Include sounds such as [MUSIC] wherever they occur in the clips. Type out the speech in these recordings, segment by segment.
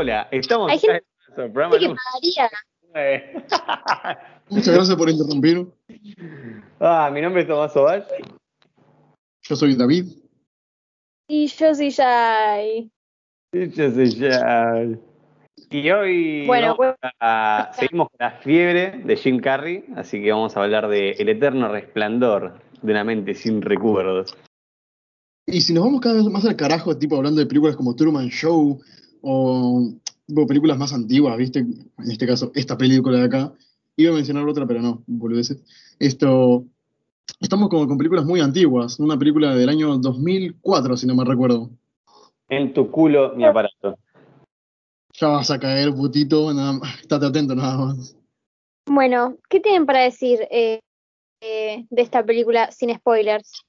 Hola, estamos Hay gente en nuestro programa que pagaría. [LAUGHS] Muchas gracias por interrumpir. ah, mi nombre es Tomás Oval. Yo soy David. Y yo sí ya. Y yo soy ya. Y hoy Bueno, vamos a- seguimos con la fiebre de Jim Carrey, así que vamos a hablar de El eterno resplandor de una mente sin recuerdos. Y si nos vamos cada vez más al carajo, tipo hablando de películas como Truman Show o películas más antiguas, ¿viste? En este caso, esta película de acá. Iba a mencionar otra, pero no, boludeces. Esto. Estamos como con películas muy antiguas. Una película del año 2004, si no me recuerdo. En tu culo, mi aparato. Ya vas a caer, putito. Nada más. Estate atento, nada más. Bueno, ¿qué tienen para decir eh, eh, de esta película sin spoilers?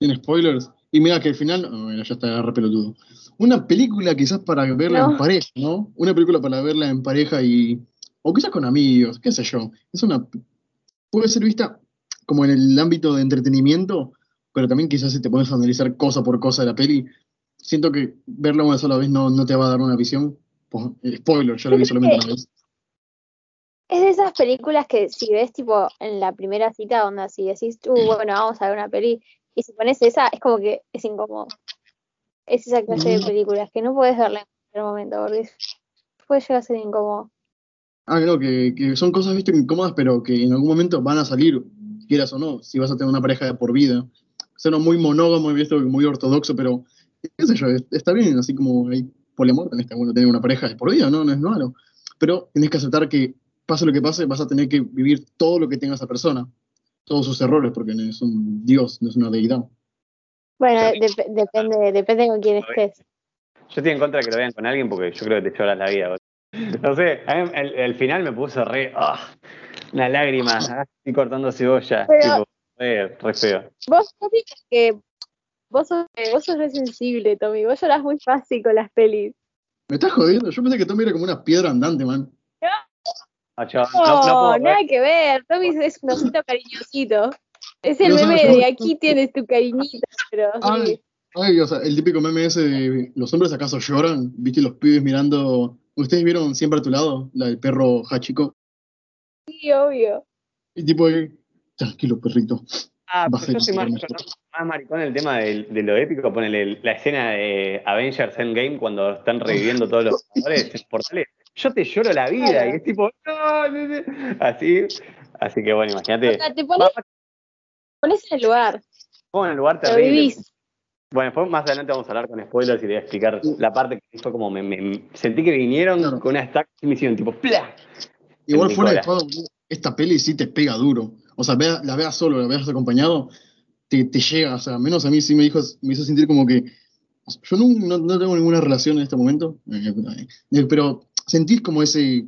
Sin spoilers. Y mira que al final. oh, bueno, ya está re pelotudo. Una película quizás para verla No. en pareja, ¿no? Una película para verla en pareja y. O quizás con amigos, qué sé yo. Es una. Puede ser vista como en el ámbito de entretenimiento, pero también quizás si te pones a analizar cosa por cosa de la peli, siento que verla una sola vez no, no te va a dar una visión. Pues, eh, spoiler, yo la vi solamente una vez. Es de esas películas que si ves tipo en la primera cita, onda, si decís, uh, bueno, vamos a ver una peli, y si pones esa, es como que es incómodo. Es esa clase de Mm. películas que no puedes verla en cualquier momento, porque puede llegar a ser incómodo. Ah, no, que, que son cosas, viste, incómodas, pero que en algún momento van a salir, quieras o no, si vas a tener una pareja de por vida. Suena muy monógamo, visto, muy ortodoxo, pero qué sé yo, es- está bien, así como hay poliamor, también está bueno tener una pareja de por vida, ¿no? No es malo. Pero tenés que aceptar que, pase lo que pase, vas a tener que vivir todo lo que tenga esa persona, todos sus errores, porque no es un dios, no es una deidad. Bueno, dep- depende, depende con quién estés. Yo estoy en contra de que lo vean con alguien porque yo creo que te lloras la vida. No sé, a mí el, el final me puso re. ah, una lágrima. ah, estoy cortando cebolla. Pero- tipo, re, re feo. Vos, Tommy, que vos sos, vos sos re sensible, Tommy. Vos llorás muy fácil con las pelis. ¿Me estás jodiendo? Yo pensé que Tommy era como una piedra andante, man. No, chabón, No, no, no puedo ver. nada que ver. Tommy es un osito cariñosito. Es el meme de aquí [LAUGHS] tienes tu cariñito, pero Ay, o sea, el típico meme ese de ¿los hombres acaso lloran? ¿Viste los pibes mirando? ¿Ustedes vieron siempre a tu lado? La del perro Hachiko. Sí, obvio. Y tipo, ahí, tranquilo, perrito. Ah, pero yo soy más, más maricón en el tema de, lo épico. Ponele la escena de Avengers Endgame cuando están reviviendo todos los jugadores en portales. Yo te lloro la vida y es tipo, no, no, no. así. Así que bueno, O imagínate. sea, te pones, pones en el lugar, Como en el lugar lo terrible. vivís. Bueno, después más adelante vamos a hablar con spoilers y te voy a explicar la parte que fue como me, me- sentí que vinieron Claro. con una stack y me hicieron tipo ¡pla! Igual fuera de todo, esta peli sí te pega duro. O sea, vea- la veas solo, la veas acompañado, te, te llega. O sea, menos a mí sí me, dijo, me hizo sentir como que. Yo no, no- no tengo ninguna relación en este momento, eh, eh, pero sentir como ese,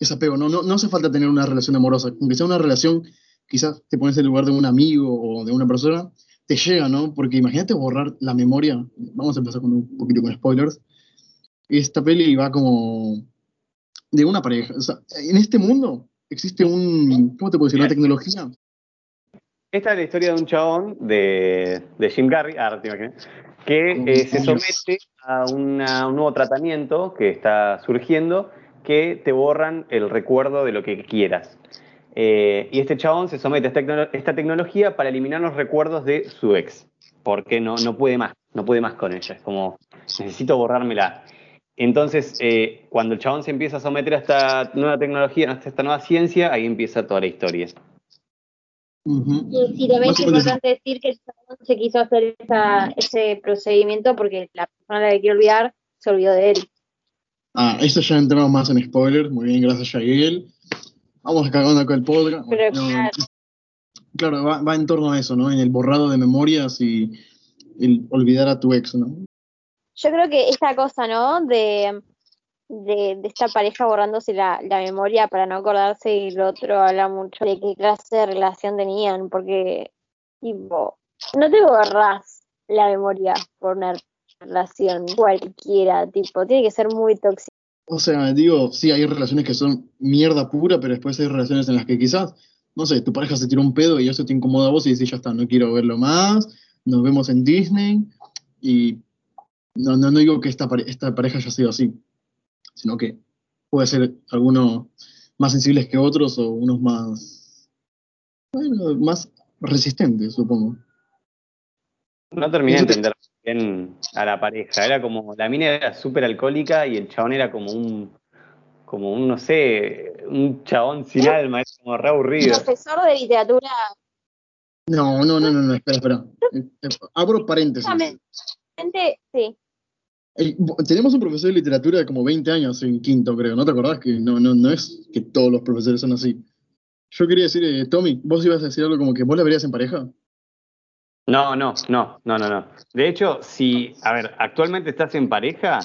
ese apego. No, no, no hace falta tener una relación amorosa. Aunque sea una relación, quizás te pones en el lugar de un amigo o de una persona, te llega, ¿no? Porque imagínate borrar la memoria. Vamos a empezar con un poquito con spoilers. Esta peli va como de una pareja. O sea, en este mundo existe un, ¿cómo te puedo decir? Una tecnología. Esta es la historia de un chabón de, de Jim Carrey, ah, te imaginé, que eh, se somete a una- un nuevo tratamiento que está surgiendo que te borran el recuerdo de lo que quieras. Eh, y este chabón se somete a esta, tecno- esta tecnología para eliminar los recuerdos de su ex, porque no, no puede más, no puede más con ella. Es como, necesito borrármela. Entonces, eh, cuando el chabón se empieza a someter a esta nueva tecnología, a esta nueva ciencia, ahí empieza toda la historia. Ujú. Y sí, también es importante decir que el chabón se quiso hacer esa, ese procedimiento porque la persona a la que quiere olvidar se olvidó de él. Ah, eso ya entramos más en spoilers. Muy bien, gracias, Yael. Vamos a con el podcast. Pero No, claro. claro, va, va en torno a eso, ¿no? En el borrado de memorias y el olvidar a tu ex, ¿no? Yo creo que esta cosa, ¿no? De, de, de esta pareja borrándose la, la memoria para no acordarse y el otro habla mucho de qué clase de relación tenían, porque, tipo, no te borrás la memoria por una relación cualquiera, tipo, tiene que ser muy tóxico. O sea, digo, sí, hay relaciones que son mierda pura, pero después hay relaciones en las que quizás, no sé, tu pareja se tiró un pedo y eso te incomoda a vos y dices, ya está, no quiero verlo más, nos vemos en Disney y no, no, no digo que esta, pare- esta pareja haya sido así, sino que puede ser algunos más sensibles que otros o unos más, bueno, más resistentes, supongo. No terminé de entender bien a la pareja. Era como, la mina era súper alcohólica y el chabón era como un, como un, no sé, un chabón sin alma, es como re aburrido. Profesor de literatura. No, no, no, no, no espera, espera. Abro paréntesis. Sí. Tenemos un profesor de literatura de como 20 años en quinto, creo. ¿No te acordás que no, no, no es que todos los profesores son así? Yo quería decir, eh, Tommy, vos ibas a decir algo como que vos la verías en pareja. No, no, no, no, no, no. De hecho, si, a ver, actualmente estás en pareja,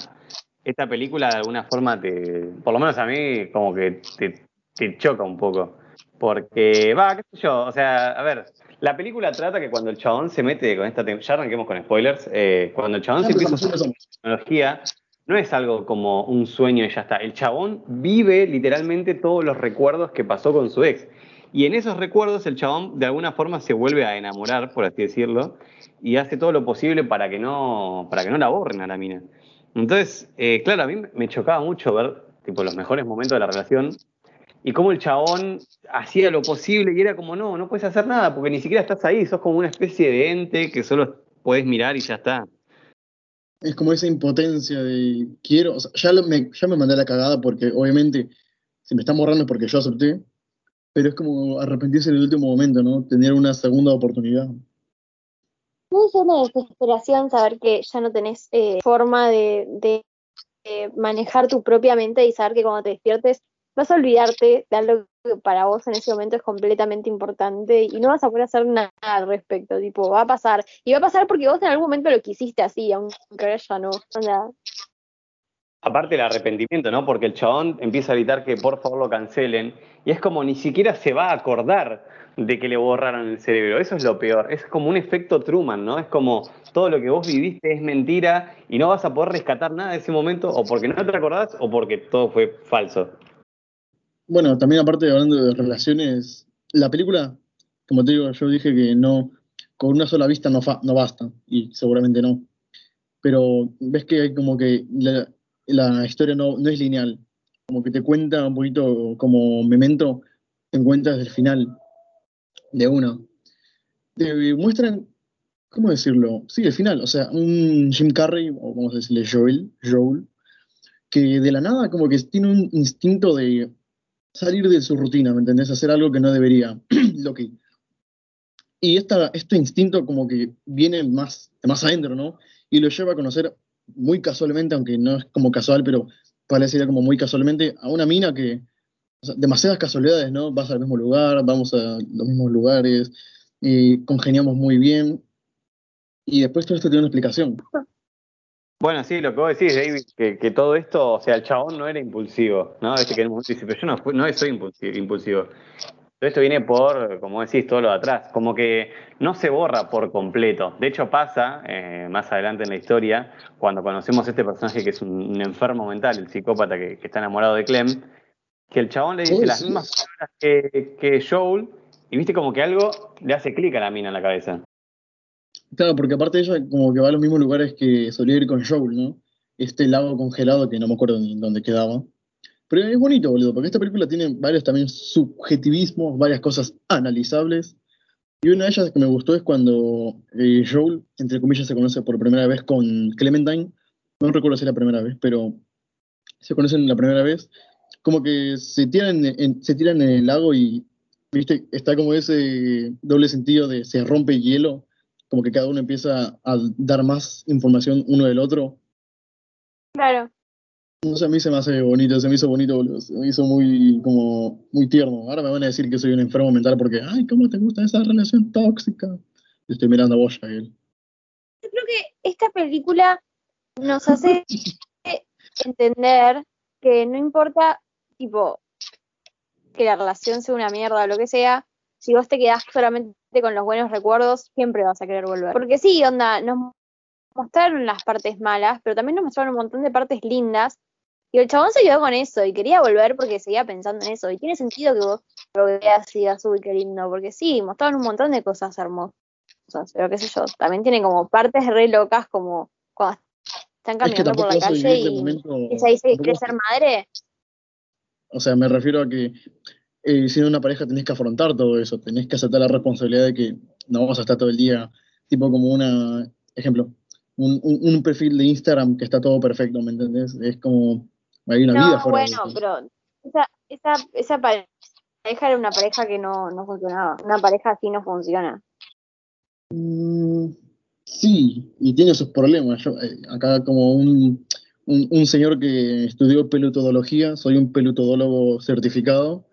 esta película de alguna forma te, por lo menos a mí, como que te, te choca un poco. Porque, va, qué sé yo, o sea, a ver, la película trata que cuando el chabón se mete con esta, ya arranquemos con spoilers, eh, cuando el chabón se empieza a usar la tecnología, no es algo como un sueño y ya está. El chabón vive literalmente todos los recuerdos que pasó con su ex. Y en esos recuerdos el chabón de alguna forma se vuelve a enamorar, por así decirlo, y hace todo lo posible para que no, para que no la borren a la mina. Entonces, eh, claro, a mí me chocaba mucho ver tipo, los mejores momentos de la relación y cómo el chabón hacía lo posible y era como, no, no puedes hacer nada porque ni siquiera estás ahí, sos como una especie de ente que solo puedes mirar y ya está. Es como esa impotencia de quiero, o sea, ya, me, ya me mandé la cagada porque obviamente si me están borrando es porque yo acepté, pero es como arrepentirse en el último momento, ¿no? Tener una segunda oportunidad. No es una desesperación saber que ya no tenés eh, forma de, de, manejar tu propia mente y saber que cuando te despiertes vas a olvidarte de algo que para vos en ese momento es completamente importante y no vas a poder hacer nada al respecto, tipo, va a pasar. Y va a pasar porque vos en algún momento lo quisiste así, aunque ahora ya no. O sea, Aparte el arrepentimiento, ¿no? Porque el chabón empieza a evitar que por favor lo cancelen y es como ni siquiera se va a acordar de que le borraron el cerebro. Eso es lo peor. Es como un efecto Truman, ¿no? Es como todo lo que vos viviste es mentira y no vas a poder rescatar nada de ese momento o porque no te acordás o porque todo fue falso. Bueno, también aparte hablando de relaciones, la película, como te digo, yo dije que no, con una sola vista no, no basta y seguramente no. Pero ves que como que la historia no, no es lineal, como que te cuenta un poquito como memento, te encuentras el final de uno. Te muestran, ¿cómo decirlo? Sí, el final, o sea, un Jim Carrey, o vamos a decirle Joel, Joel, que de la nada como que tiene un instinto de salir de su rutina, ¿me entendés? Hacer algo que no debería. [CLEARS THROAT] lo que, y esta, este instinto como que viene más, más adentro, ¿no? Y lo lleva a conocer muy casualmente, aunque no es como casual, pero parecería como muy casualmente, a una mina que, demasiadas casualidades, ¿no? Vas al mismo lugar, vamos a los mismos lugares, y congeniamos muy bien, y después todo esto tiene una explicación. Bueno, sí, lo que vos decís, David, que, que todo esto, o sea, el chabón no era impulsivo, ¿no? Este que dice, pero yo no, soy impulsivo. Todo esto viene por, como decís, todo lo de atrás, como que no se borra por completo. De hecho pasa, eh, más adelante en la historia, cuando conocemos a este personaje que es un, enfermo mental, el psicópata que, está enamorado de Clem, que el chabón le dice las mismas palabras que, que Joel, y viste como que algo le hace clic a la mina en la cabeza. Claro, porque aparte ella como que va a los mismos lugares que solía ir con Joel, ¿no? Este lago congelado que no me acuerdo ni dónde quedaba. Pero es bonito, boludo, porque esta película tiene varios también subjetivismos, varias cosas analizables. Y una de ellas que me gustó es cuando eh, Joel, entre comillas, se conoce por primera vez con Clementine. No recuerdo si es la primera vez, pero se conocen la primera vez. Como que se tiran en, se tiran en el lago y, viste, está como ese doble sentido de se rompe hielo, como que cada uno empieza a dar más información uno del otro. Claro. No sé, a mí se me hace bonito, se me hizo bonito, boludo. Se me hizo muy, como, muy tierno. Ahora me van a decir que soy un enfermo mental porque, ay, ¿cómo te gusta esa relación tóxica? Estoy mirando a vos, Jael. Yo creo que esta película nos hace entender que no importa, tipo, que la relación sea una mierda o lo que sea, si vos te quedás solamente con los buenos recuerdos, siempre vas a querer volver. Porque sí, onda, nos mostraron las partes malas, pero también nos mostraron un montón de partes lindas y el chabón se quedó con eso y quería volver porque seguía pensando en eso. Y tiene sentido que vos lo veas y digas, uy, qué lindo, porque sí, mostraron un montón de cosas hermosas. Pero qué sé yo, también tiene como partes re locas como cuando Están Es que caminando por la calle y momento. ella dice, tampoco- ¿quieres ser madre? O sea, me refiero a que eh, siendo una pareja tenés que afrontar todo eso, tenés que aceptar la responsabilidad de que no vas a estar todo el día, tipo como una, ejemplo, un, un- un perfil de Instagram que está todo perfecto, ¿me entendés? Es como, hay una vida No, fuera bueno, pero esa, esa, esa pareja era una pareja que no, no funcionaba. Una pareja así no funciona. Mm, sí, y tiene sus problemas. Yo, eh, acá como un, un, un señor que estudió pelutodología, soy un pelutodólogo certificado,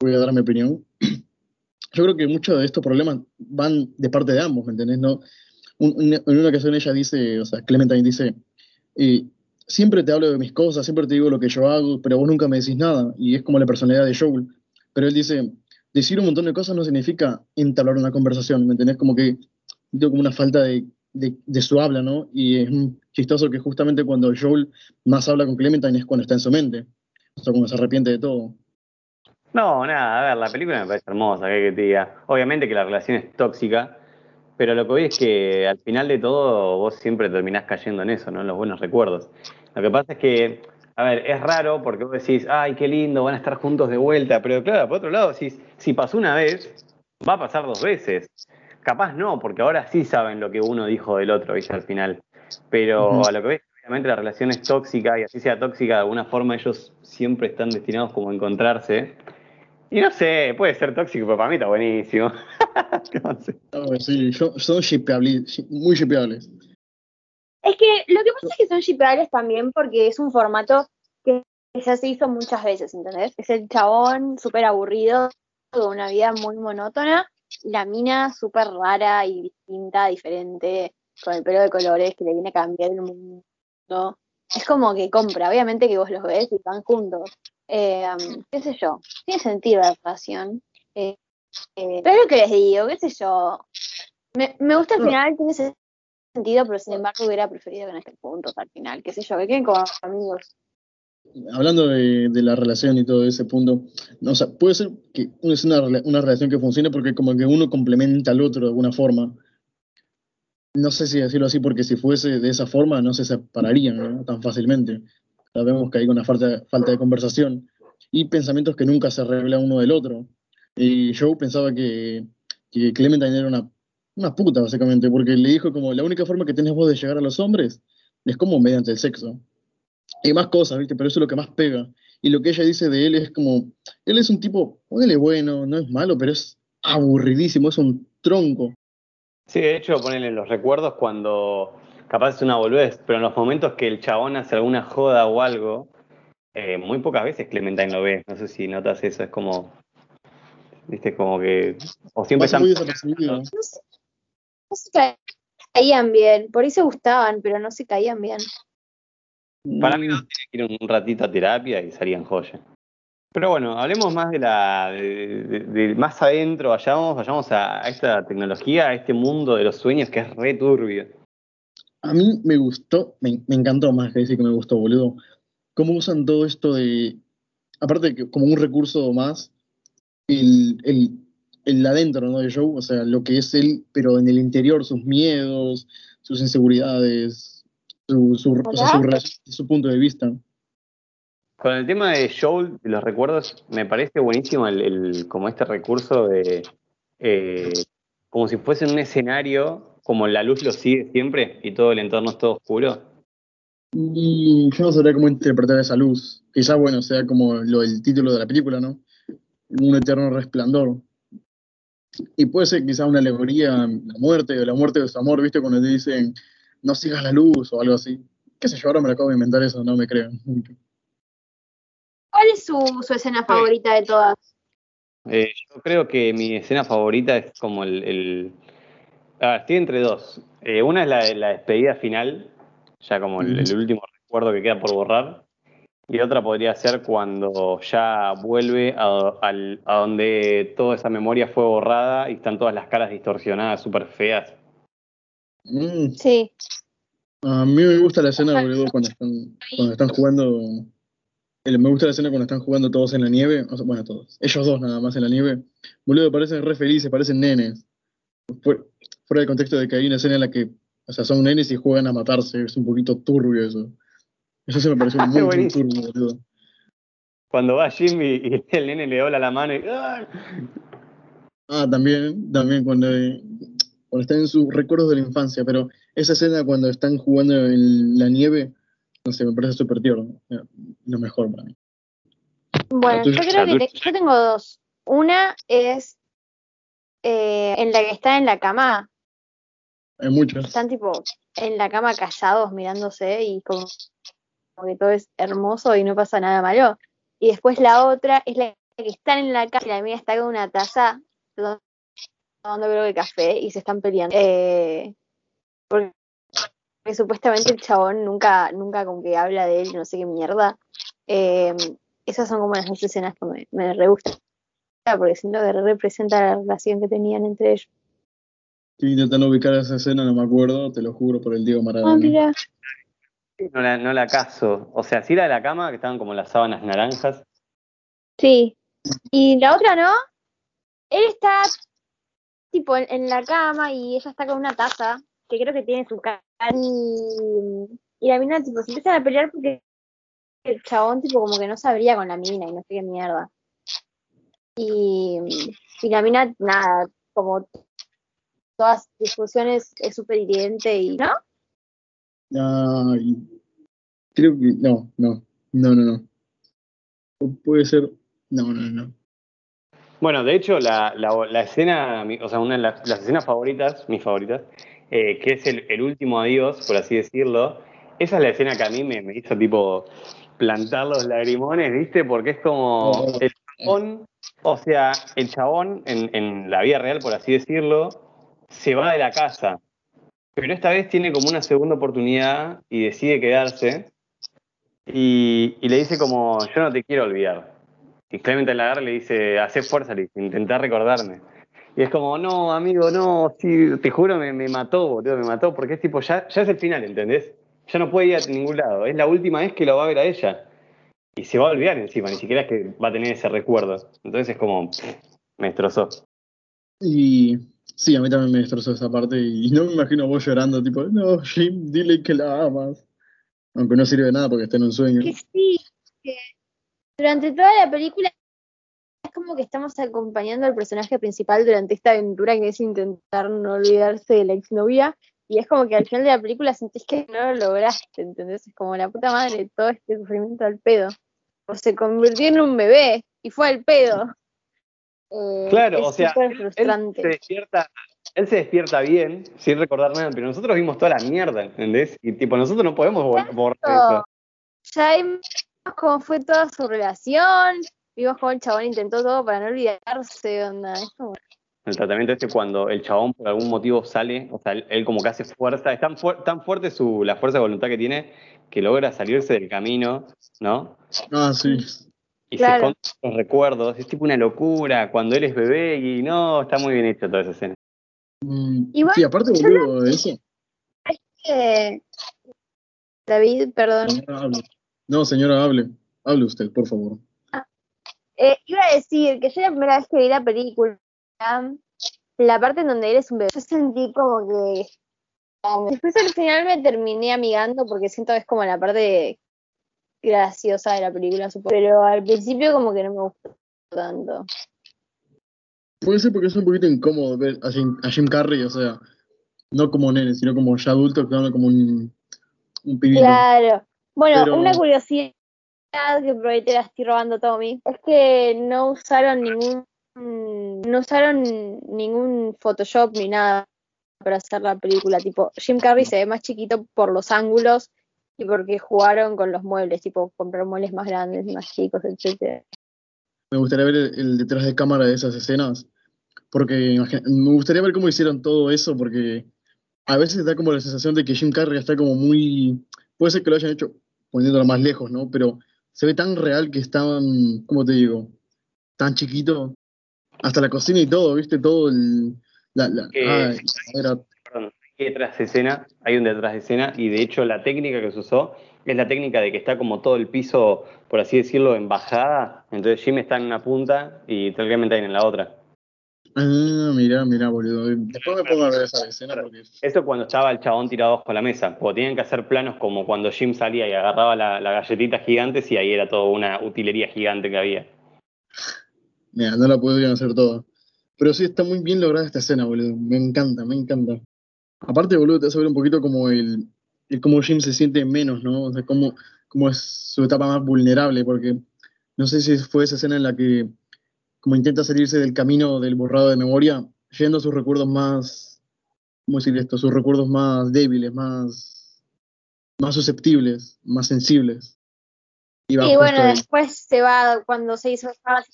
voy a dar mi opinión. [CLEARS THROAT] Yo creo que muchos de estos problemas van de parte de ambos, ¿me entendés? No, un- un- en una ocasión ella dice, o sea, Clementine dice, eh, siempre te hablo de mis cosas, siempre te digo lo que yo hago, pero vos nunca me decís nada, y es como la personalidad de Joel. Pero él dice, decir un montón de cosas no significa entablar una conversación, ¿me entendés? Como que tengo como una falta de, su habla, ¿no? Y es chistoso que justamente cuando Joel más habla con Clementine es cuando está en su mente, o sea, cuando se arrepiente de todo. No, nada, a ver, la película me parece hermosa, ¿qué que te diga? Obviamente que la relación es tóxica, pero lo que voy es que al final de todo vos siempre terminás cayendo en eso, ¿no? En los buenos recuerdos. Lo que pasa es que, a ver, es raro porque vos decís, ay, qué lindo, van a estar juntos de vuelta, pero claro, por otro lado, si, si pasó una vez, va a pasar dos veces. Capaz no, porque ahora sí saben lo que uno dijo del otro, ¿viste? Al final. Pero a lo que ves, obviamente la relación es tóxica y así sea tóxica, de alguna forma ellos siempre están destinados como a encontrarse. Y no sé, puede ser tóxico, pero para mí está buenísimo. [LAUGHS] No sé. Sí, yo- son shippeables, muy shippeables. Es que lo que pasa es que son shippeables también porque es un formato que ya se hizo muchas veces, ¿entendés? Es el chabón súper aburrido, con una vida muy monótona, la mina súper rara y distinta, diferente, con el pelo de colores que le viene a cambiar el mundo. Es como que compra, obviamente que vos los ves y van juntos. Eh, um, qué sé yo, tiene sentido la relación. Eh, eh, pero es lo que les digo, qué sé yo. Me, me gusta el No. final, tiene ese sentido, pero sin embargo hubiera preferido que no estén juntos al final, qué sé yo, que queden como amigos. Hablando de, de la relación y todo ese punto, no, o sea, puede ser que es una, una relación que funcione porque como que uno complementa al otro de alguna forma. No sé si decirlo así, porque si fuese de esa forma no se separarían ¿no? tan fácilmente. Sabemos que hay una falta, falta de conversación y pensamientos que nunca se revelan uno del otro. Y Joe pensaba que, que Clementine era una, una puta, básicamente, porque le dijo como la única forma que tenés vos de llegar a los hombres es como mediante el sexo. Y más cosas, ¿viste? Pero eso es lo que más pega. Y lo que ella dice de él es como, él es un tipo, él es bueno, no es malo, pero es aburridísimo, es un tronco. Sí, de hecho, ponele los recuerdos cuando capaz es una boludez, pero en los momentos que el chabón hace alguna joda o algo, eh, muy pocas veces Clementine lo ve. No sé si notas eso, es como. Viste, como que. O siempre están. No se, no se ca- caían bien, por ahí se gustaban, pero no se caían bien. Para mí no tiene que ir un ratito a terapia y salían joya. Pero bueno, hablemos más de la. de, de- de más adentro, vayamos, vayamos a, a esta tecnología, a este mundo de los sueños que es re turbio. A mí me gustó, me, me encantó más que decir que me gustó, boludo. Cómo usan todo esto de, aparte de que como un recurso más, el, el, el adentro, ¿no? De Joe, o sea, lo que es él, pero en el interior, sus miedos, sus inseguridades, su, su, o sea, su, punto de vista. Con el tema de Joel, de los recuerdos, me parece buenísimo el, el- como este recurso de eh, como si fuese un escenario, como la luz lo sigue siempre y todo el entorno es todo oscuro. Y yo no sabría cómo interpretar esa luz. Quizá, bueno, sea como lo del título de la película, ¿no? Un eterno resplandor. Y puede ser quizá una alegoría a la muerte, o la muerte de su amor, ¿viste? Cuando te dicen, no sigas la luz o algo así. Qué sé yo, ahora me lo acabo de inventar eso, no me creo. ¿Cuál es su, su escena favorita de todas? Eh, yo creo que mi escena favorita es como el... el- a ver, estoy entre dos. Eh, una es la de la despedida final, ya como el, el último recuerdo que queda por borrar. Y otra podría ser cuando ya vuelve a, donde toda esa memoria fue borrada y están todas las caras distorsionadas, súper feas. Mm, Sí, a mí me gusta la escena, boludo, cuando están, cuando están jugando. el- me gusta la escena cuando están jugando todos en la nieve. o sea, bueno, todos. Ellos dos nada más en la nieve. Boludo, parecen re felices, parecen nenes. Fuera del contexto de que hay una escena en la que O sea, son nenes y juegan a matarse, es un poquito turbio eso. Eso se me pareció [LAUGHS] muy, muy turbio, boludo. Cuando va Jim y, el nene le dobla la mano y. ¡ah! Ah, también, también cuando, cuando están en sus recuerdos de la infancia, pero esa escena cuando están jugando en la nieve, no sé, me parece súper tierno. eh, Lo mejor para mí. Bueno, yo creo que te- yo tengo dos. Una es eh, en la que están en la cama, Están tipo en la cama callados mirándose y como, que todo es hermoso y no pasa nada malo. Y después la otra es la que están en la casa y la mía está con una taza tomando creo que café y se están peleando. Eh, porque, supuestamente el chabón nunca, nunca como que habla de él, no sé qué mierda. Eh, esas son como las dos escenas que me, me re gustan. Porque siento que representa la relación que tenían entre ellos. Estoy intentando ubicar esa escena, no me acuerdo, te lo juro por el Diego Ah, Maradona. mira. No la, no la caso. O sea, sí la de la cama, que estaban como las sábanas naranjas. Sí. Y la otra no. Él está tipo en, en la cama y ella está con una taza que creo que tiene su cara. Y, y la mina tipo se empiezan a pelear porque el chabón tipo como que no sabría con la mina y no sé qué mierda. Y, y la mina, nada, como todas discusiones es súper hiriente y ¿no? Ay, creo que no, no, no, no, no. O puede ser, no, no, no. Bueno, de hecho, la, la- la escena, mi- o sea, una de las, las escenas favoritas, mis favoritas, eh, que es el, el último adiós, por así decirlo, esa es la escena que a mí me, me hizo tipo plantar los lagrimones, ¿viste? Porque es como Oh. el chabón, o sea, el chabón en, en la vida real, por así decirlo, se va de la casa, pero esta vez tiene como una segunda oportunidad y decide quedarse y, le dice como, yo no te quiero olvidar. Y Clemente la agarra y le dice, hace fuerza, intentá recordarme. Y es como, no, amigo, no, sí, te juro, me, me mató, boludo, me mató, porque es tipo, ya, ya es el final, ¿entendés? Ya no puede ir a ningún lado, es la última vez que lo va a ver a ella. Y se va a olvidar encima, ni siquiera es que va a tener ese recuerdo. Entonces es como, me destrozó. Y sí, a mí también me destrozó esa parte y [LAUGHS] no me imagino vos llorando, tipo, no, Jim, dile que la amas. Aunque no sirve de nada porque está en un sueño. que sí, que durante toda la película es como que estamos acompañando al personaje principal durante esta aventura que es intentar no olvidarse de la exnovia y es como que al final de la película sentís que no lo lograste, ¿entendés? Es como la puta madre, todo este sufrimiento al pedo. O se convirtió en un bebé y fue al pedo. Eh, Claro, es o sea, él, se despierta, él se despierta bien, sin recordar nada, pero nosotros vimos toda la mierda, ¿entendés? Y tipo, nosotros no podemos bor- borrar eso. Ya vimos cómo fue toda su relación, vimos cómo el chabón intentó todo para no olvidarse, onda. Es como, El tratamiento este cuando el chabón por algún motivo sale, o sea, él, como que hace fuerza, es tan, fuer- tan fuerte su, la fuerza de voluntad que tiene que logra salirse del camino, ¿no? Ah, sí. Y Claro. se esconde los recuerdos, es tipo una locura cuando él es bebé y no, está muy bien hecho toda esa escena. Mm, Igual, sí, aparte, boludo, de eso. David, perdón. Señora, hable. No, señora, hable. Hable usted, por favor. Eh, iba a decir que yo la primera vez que vi la película, la parte en donde eres un bebé, yo sentí como que. um, Después al final me terminé amigando porque siento que es como la parte graciosa de la película, supongo. Pero al principio como que no me gustó tanto. Puede ser porque es un poquito incómodo ver a Jim, a Jim Carrey, o sea, no como nene, sino como ya adulto, actuando como un, un pibito. Claro. Bueno, Pero- una curiosidad que ahí te la estoy robando, Tommy, es que no usaron ningún no usaron ningún Photoshop ni nada para hacer la película. Tipo, Jim Carrey se ve más chiquito por los ángulos y porque jugaron con los muebles, tipo, comprar muebles más grandes más chicos, etcétera. Me gustaría ver el, el detrás de cámara de esas escenas, porque me gustaría ver cómo hicieron todo eso, porque a veces da como la sensación de que Jim Carrey está como muy, puede ser que lo hayan hecho poniéndolo más lejos, ¿no? Pero se ve tan real que estaban, ¿cómo te digo? Tan chiquito, hasta la cocina y todo, ¿viste? Todo el... La, la- ay, era- detrás de escena, hay un detrás de escena, y de hecho la técnica que se usó es la técnica de que está como todo el piso, por así decirlo, en bajada. Entonces Jim está en una punta y Clemente en la otra. Ah, mirá, mirá, boludo. Después me pongo a ver esa escena porque. Eso cuando estaba el chabón tirado bajo la mesa, porque tenían que hacer planos como cuando Jim salía y agarraba la, la galletita gigantes y ahí era toda una utilería gigante que había. Mira, no la podrían hacer toda. Pero sí, está muy bien lograda esta escena, boludo. Me encanta, me encanta. Aparte, boludo, te vas a ver un poquito como el, el cómo Jim se siente menos, ¿no? O sea, cómo, cómo es su etapa más vulnerable, porque no sé si fue esa escena en la que como intenta salirse del camino del borrado de memoria, yendo a sus recuerdos más, ¿cómo decir esto? Sus recuerdos más débiles, más, más susceptibles, más sensibles. Y, bueno, ahí. después se va cuando se hizo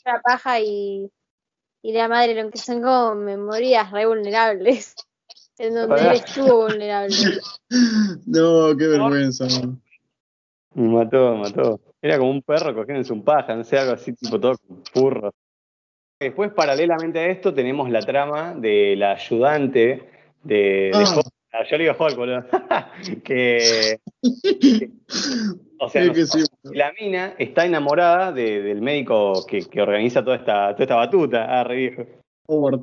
la paja y, y la madre, lo que son como memorias re vulnerables, en donde él estuvo vulnerable. [LAUGHS] No, qué vergüenza. Me mató, me mató. Era como un perro cogiéndose un paja, no sé, algo así, tipo todo con furro. Después, paralelamente a esto, tenemos la trama de la ayudante de, de Ah. Hulk. Ah, Yo le digo Hulk, boludo. [LAUGHS] que, o sea, Sí, no- que sí. la mina está enamorada de- del médico que, que organiza toda esta, toda esta batuta. Ah, re viejo. Howard,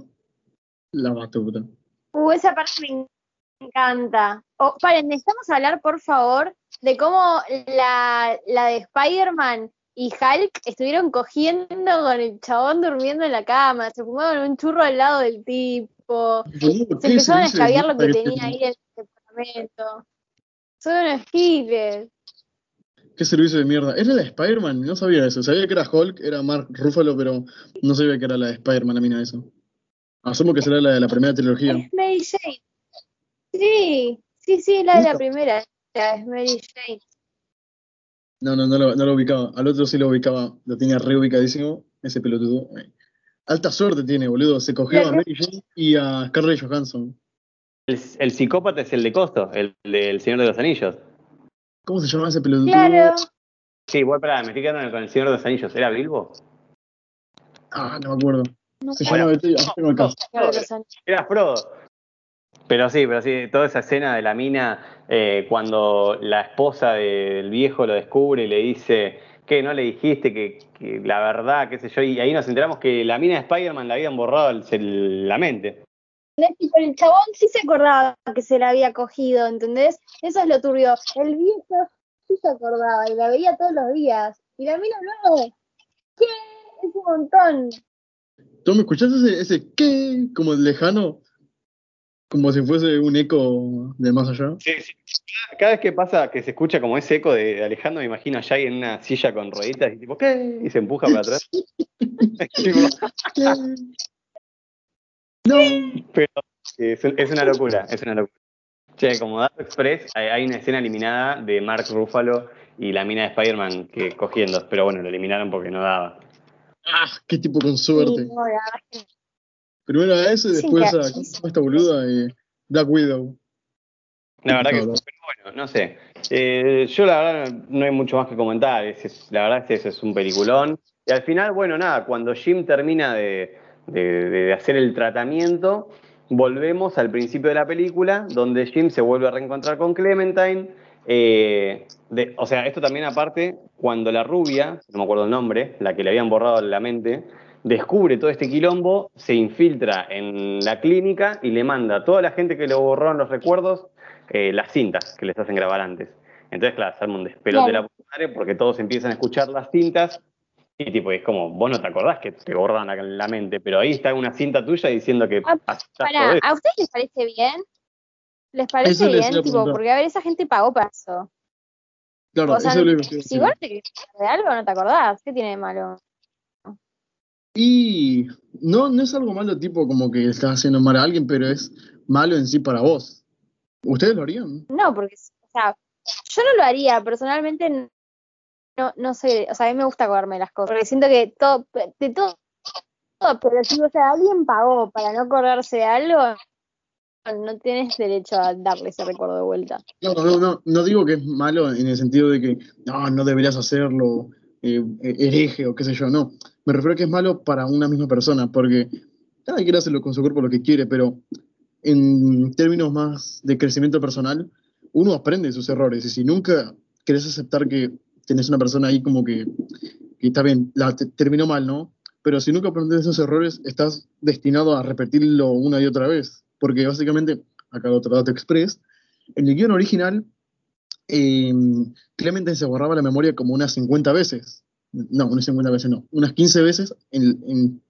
la batuta. Uh, esa parte me encanta. Oh, paren, necesitamos hablar, por favor, de cómo la, la de Spider-Man y Hulk estuvieron cogiendo con el chabón durmiendo en la cama, se fumaron un churro al lado del tipo, se ¿qué empezaron a escabiar lo que tenía ahí en el departamento. Son unos giles. ¿Qué servicio de mierda? ¿Era la de Spider-Man? No sabía eso. Sabía que era Hulk, era Mark Ruffalo, pero no sabía que era la de Spider-Man, la mina eso. Asumo que será la de la primera trilogía. Es Mary Jane. Sí, sí, sí, es la de la primera. Es Mary Jane. No, no, no lo, no lo ubicaba. Al otro sí lo ubicaba. Lo tenía re ubicadísimo. Ese pelotudo. Alta suerte tiene, boludo. Se cogió a Mary Jane y a Scarlett Johansson. El, el psicópata es el de Costo, el del Señor de los Anillos. ¿Cómo se llama ese pelotudo? Claro. Sí, igual para, me estoy quedando con el Señor de los Anillos. ¿Era Bilbo? Ah, no me acuerdo. No Se llama. Tengo que son- Era Frodo. Pero sí, pero sí, toda esa escena de la mina eh, cuando la esposa del viejo lo descubre y le dice que no le dijiste que, que la verdad, qué sé yo, y ahí nos enteramos que la mina de Spider-Man la habían borrado el- el- la mente. El chabón sí se acordaba que se la había cogido, ¿entendés? Eso es lo turbio. El viejo sí se acordaba y la veía todos los días. Y la mina no. ¿Qué? Es un montón. ¿Tú me escuchaste ese, ese qué? Como lejano. Como si fuese un eco de más allá. Sí, sí. Cada vez que pasa, que se escucha como ese eco de Alejandro, me imagino a Jay en una silla con rueditas y tipo, ¿qué? Y se empuja para atrás. [LAUGHS] [LAUGHS] Tipo, ¿Qué? No. Pero es, es una locura, es una locura. Che, como Dato Express, hay, hay una escena eliminada de Mark Ruffalo y la mina de Spider-Man que cogiendo, pero bueno, lo eliminaron porque no daba. Ah, qué tipo con suerte. Sí, no, Primero a ese, Sí, después a claro. ¿cómo se llama esta boluda eh, Black Widow. La verdad que, bueno, no sé. Eh, yo la verdad no hay mucho más que comentar. Es- es- la verdad es que ese es un peliculón. Y al final, bueno, nada, cuando Jim termina de, de- de hacer el tratamiento, volvemos al principio de la película, donde Jim se vuelve a reencontrar con Clementine. Eh, de- o sea, esto también aparte, cuando la rubia, no me acuerdo el nombre, la que le habían borrado la mente, descubre todo este quilombo, se infiltra en la clínica y le manda a toda la gente que le borraron los recuerdos eh, las cintas que les hacen grabar antes. Entonces, claro, se arma un despelote de la madre porque todos empiezan a escuchar las cintas y tipo, es como, vos no te acordás que te borran la, la mente, pero ahí está una cinta tuya diciendo que Ah, todo esto. ¿a ustedes les parece bien? ¿Les parece Eso bien? Tipo, porque a ver, esa gente pagó para eso. Claro, O sea, eso quiero Si vos te de algo, no te acordás. ¿Qué tiene de malo? Y no, no es algo malo, tipo como que estás haciendo mal a alguien, pero es malo en sí para vos. ¿Ustedes lo harían? No, porque, o sea, yo no lo haría, personalmente no, no sé, o sea, a mí me gusta acordarme de las cosas, porque siento que todo, de todo, todo, pero si, o sea, alguien pagó para no acordarse de algo, no tienes derecho a darle ese recuerdo de vuelta. No, no, no, no digo que es malo en el sentido de que no, no deberías hacerlo, eh, hereje o qué sé yo, no. Me refiero a que es malo para una misma persona, porque cada quien hace con su cuerpo lo que quiere, pero en términos más de crecimiento personal, uno aprende de sus errores. Y si nunca querés aceptar que tenés una persona ahí como que, está bien, la te- terminó mal, ¿no? Pero si nunca aprendes esos errores, estás destinado a repetirlo una y otra vez. Porque básicamente, acá otro dato express, en el guion original, eh, Clemente se borraba la memoria como unas 50 veces. No, unas 50 veces no, unas 15 veces en,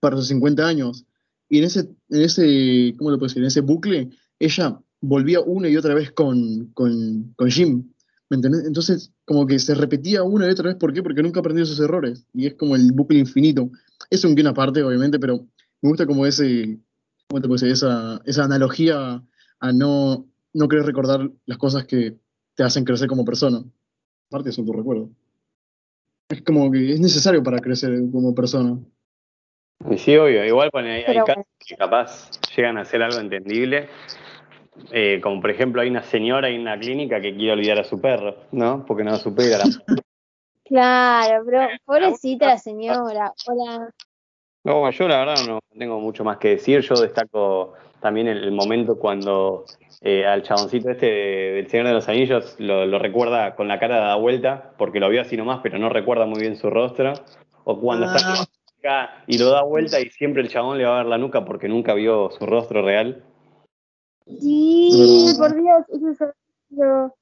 para sus 50 años. Y en ese, en ese, ¿cómo lo puedo decir? En ese bucle, ella volvía una y otra vez con, con, con Jim. ¿Me entendés? Entonces, como que se repetía una y otra vez. ¿Por qué? Porque nunca aprendió sus errores. Y es como el bucle infinito. Es un guion aparte, obviamente, pero me gusta como ese, ¿cómo te puedo decir? Esa, esa analogía a no, no querer recordar las cosas que te hacen crecer como persona. Aparte son tu recuerdo. Es como que es necesario para crecer como persona. Y sí, obvio, igual pone, hay, hay casos que capaz llegan a hacer algo entendible. Eh, como por ejemplo, hay una señora en una clínica que quiere olvidar a su perro, ¿no? Porque no lo supera. [LAUGHS] Claro, pero [LAUGHS] pobrecita la señora. Hola. No, yo la verdad no tengo mucho más que decir. Yo destaco también el, el momento cuando eh, al chaboncito este de- del Señor de los Anillos lo, lo recuerda con la cara dada vuelta, porque lo vio así nomás, pero no recuerda muy bien su rostro. O cuando está en la clínica y lo da vuelta y siempre el chabón le va a ver la nuca porque nunca vio su rostro real. Sí, por Dios, eso es horrible.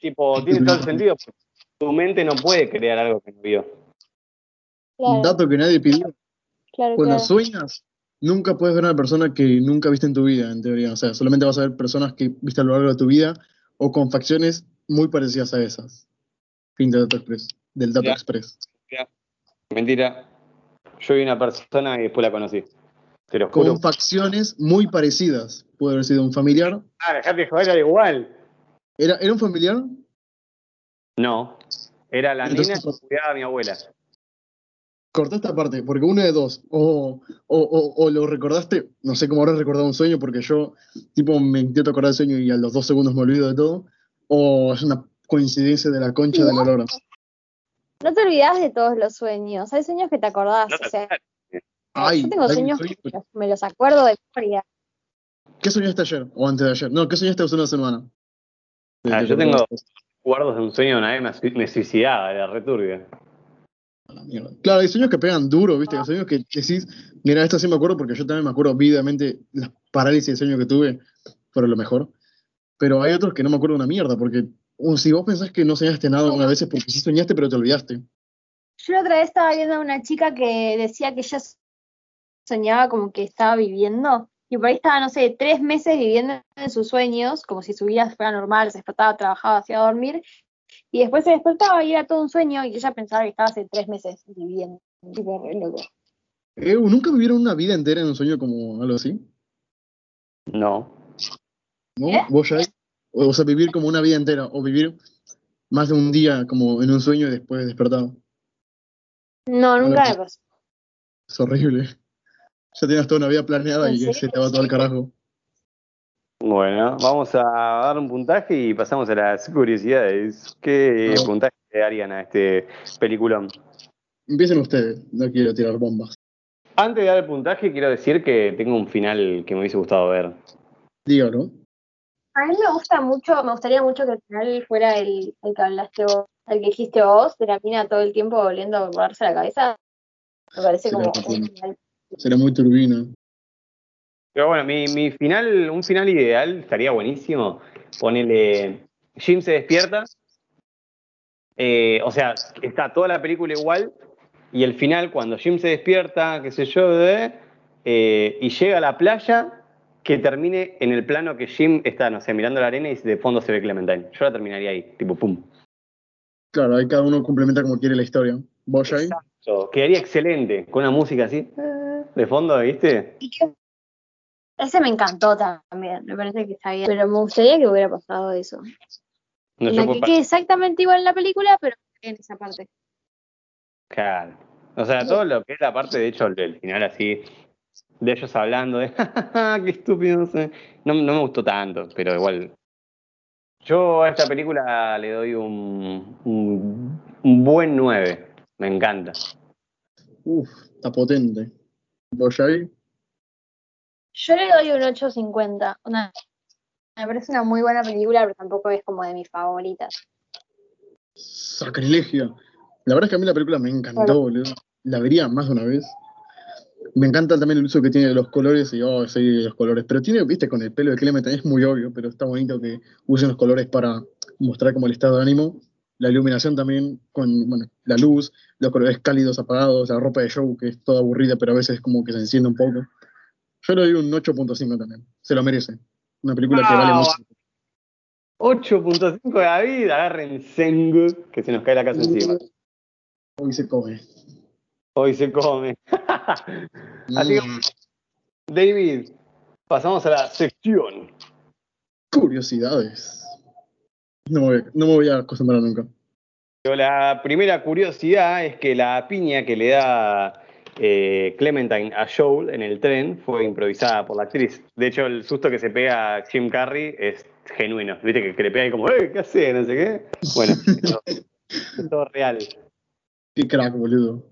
Tipo, tiene todo el sentido. porque Tu mente no puede crear algo que no vio. Un dato que nadie pidió. Claro, Cuando claro. sueñas, nunca puedes ver a una persona que nunca viste en tu vida, en teoría. O sea, solamente vas a ver personas que viste a lo largo de tu vida o con facciones muy parecidas a esas. Fin del dato express. Del dato Ya. express. Mentira. Yo vi una persona y después la conocí. Te lo juro. Con facciones muy parecidas. Puede haber sido un familiar. Ah, dejate de joder, era igual. ¿Era, ¿era un familiar? No. Era la Entonces- nena que cuidaba a mi abuela. Corta esta parte, porque uno de dos. O, o, o, o lo recordaste, no sé cómo habrás recordado un sueño, porque yo, tipo, me intento acordar el sueño y a los dos segundos me olvido de todo. O es una coincidencia de la concha de la lora. No te olvidas de todos los sueños. Hay sueños que te acordás. No o sea, Ay, yo tengo sueños sueño- que me los acuerdo de memoria. ¿Qué soñaste ayer? O antes de ayer. No, ¿qué soñaste hace una semana? Ah, yo te tengo-. Recuerdos de un sueño de una vez me, sui- me suicidaba, era returbio. La mierda. Claro, hay sueños que pegan duro, ¿viste? Hay sueños que decís, mira, esto sí me acuerdo porque yo también me acuerdo vividamente las parálisis de sueño que tuve fueron lo mejor. Pero hay otros que no me acuerdo una mierda, porque si vos pensás que no soñaste nada una vez es porque sí soñaste, pero te olvidaste. Yo la otra vez estaba viendo a una chica que decía que ella soñaba como que estaba viviendo. Y por ahí estaba, no sé, tres meses viviendo en sus sueños, como si su vida fuera normal, se despertaba, trabajaba, hacía dormir. Y después se despertaba y era todo un sueño y ella pensaba que estaba hace tres meses viviendo. Tipo, re loco. Eh, ¿Nunca vivieron una vida entera en un sueño como algo así? No. ¿No? ¿Eh? ¿Vos ya? O, o sea, vivir como una vida entera, o vivir más de un día como en un sueño y después despertado. No, nunca me pasó. Es horrible. Ya tienes toda una vida planeada ¿En y serio? se te va todo el carajo. Bueno, vamos a dar un puntaje y pasamos a las curiosidades. ¿Qué Ah. puntaje le darían a este peliculón? Empiecen ustedes, no quiero tirar bombas. Antes de dar el puntaje, quiero decir que tengo un final que me hubiese gustado ver. Dígalo. A mí me gusta mucho, me gustaría mucho que al final fuera el, el que hablaste vos, el que dijiste vos, de la mina todo el tiempo volviendo a borrarse la cabeza. Me parece como un final. Será muy turbina. Pero bueno, mi, mi final, un final ideal estaría buenísimo. Ponele, Jim se despierta, eh, o sea, está toda la película igual, y el final, cuando Jim se despierta, qué sé yo, de, eh, y llega a la playa, que termine en el plano que Jim está, no sé, mirando la arena y de fondo se ve Clementine. Yo la terminaría ahí, tipo, pum. Claro, ahí cada uno complementa como quiere la historia. ¿Vos ahí? Exacto. Quedaría excelente, con una música así, eh, de fondo, ¿viste? Y que- Ese me encantó también, me parece que está bien. Pero me gustaría que hubiera pasado eso. No, En la que quede exactamente igual en la película, pero en esa parte. Claro. O sea, todo lo que es la parte, de hecho, del final así, de ellos hablando de, [LAUGHS] "Ja, qué estúpido, no sé. No, no me gustó tanto, pero igual. Yo a esta película le doy un, un, un buen 9. Me encanta. Uf, está potente. ¿Vos ahí? Yo le doy un 8.50. Una, me parece una muy buena película, pero tampoco es como de mis favoritas. Sacrilegio. La verdad es que a mí la película me encantó, boludo. la vería más de una vez. Me encanta también el uso que tiene de los colores y oh, sí, los colores. Pero tiene, viste, con el pelo de Clementine es muy obvio, pero está bonito que usen los colores para mostrar como el estado de ánimo. La iluminación también, con bueno, la luz, los colores cálidos, apagados, la ropa de show que es toda aburrida, pero a veces como que se enciende un poco. Yo le doy un 8.5 también. Se lo merece. Una película que vale mucho. 8.5 David, agarren Sengu, que se nos cae la casa encima. Hoy se come. Hoy se come. [LAUGHS] Así que, Mm, David, pasamos a la sección. curiosidades. No me, voy, no me voy a acostumbrar nunca. Pero La primera curiosidad es que la piña que le da eh, Clementine a Joel en el tren fue improvisada por la actriz. De hecho, el susto que se pega a Jim Carrey es genuino. Viste que, que le pega ahí como, ¡eh, qué hace! No sé qué. Bueno, [LAUGHS] es todo, todo real. Qué crack, boludo.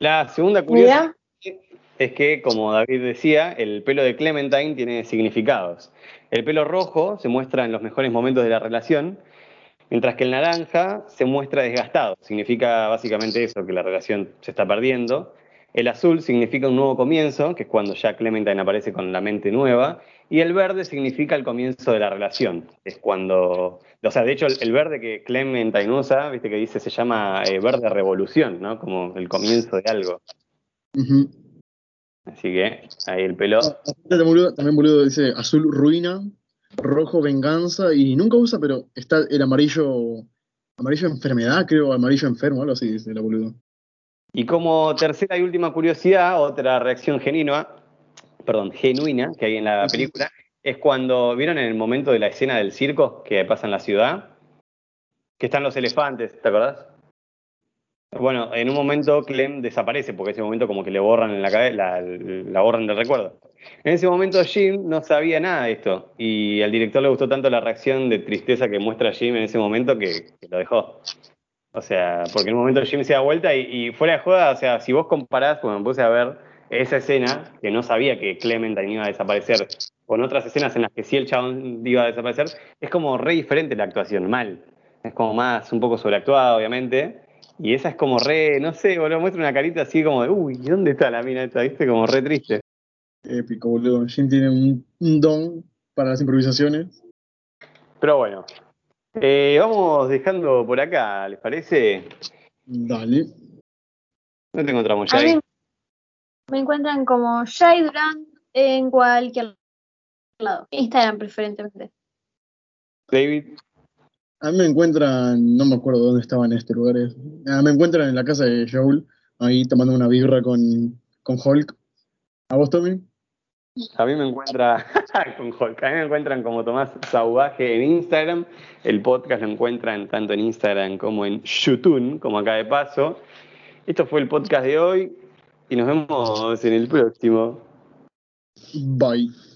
La segunda curiosidad Mira, es que, como David decía, el pelo de Clementine tiene significados. El pelo rojo se muestra en los mejores momentos de la relación, mientras que el naranja se muestra desgastado. Significa básicamente eso, que la relación se está perdiendo. El azul significa un nuevo comienzo, que es cuando ya Clementine aparece con la mente nueva. Y el verde significa el comienzo de la relación. Es cuando. O sea, de hecho, el, el verde que Clementine usa, viste que dice, se llama eh, verde revolución, ¿no? Como el comienzo de algo. Así que ahí el pelo. También boludo, también, boludo, dice azul ruina, rojo venganza y nunca usa, pero está el amarillo, amarillo enfermedad, creo, amarillo enfermo, algo así dice la boludo. Y como tercera y última curiosidad, otra reacción genuina, perdón, genuina que hay en la película, es cuando vieron en el momento de la escena del circo que pasa en la ciudad, que están los elefantes, ¿te acordás? Bueno, en un momento Clem desaparece, porque ese momento como que le borran en la cabeza, la, la borran del recuerdo. En ese momento Jim no sabía nada de esto, y al director le gustó tanto la reacción de tristeza que muestra Jim en ese momento que, que lo dejó. O sea, porque en un momento Jim se da vuelta y, y fuera de joda, o sea, si vos comparás, cuando me puse a ver esa escena, que no sabía que Clementine iba a desaparecer, con otras escenas en las que sí el chabón iba a desaparecer, es como re diferente la actuación, mal. Es como más, un poco sobreactuada, obviamente. Y esa es como re, no sé, boludo, muestra una carita así como de, uy, ¿dónde está la mina esta? ¿Viste? Como re triste. Épico, boludo. Jim tiene un, un don para las improvisaciones. Pero bueno, eh, vamos dejando por acá, ¿les parece? Dale. No te encontramos mí me encuentran como Jay Durant en cualquier lado. Instagram preferentemente. David. A mí me encuentran, no me acuerdo dónde estaban estos lugares. Ah, me encuentran en la casa de Joel, ahí tomando una birra con, con Hulk. ¿A vos, Tommy? A mí me encuentra [LAUGHS] con Hulk. A mí me encuentran como Tomás Sauvaje en Instagram. El podcast lo encuentran tanto en Instagram como en YouTube, como acá de paso. Esto fue el podcast de hoy y nos vemos en el próximo. Bye.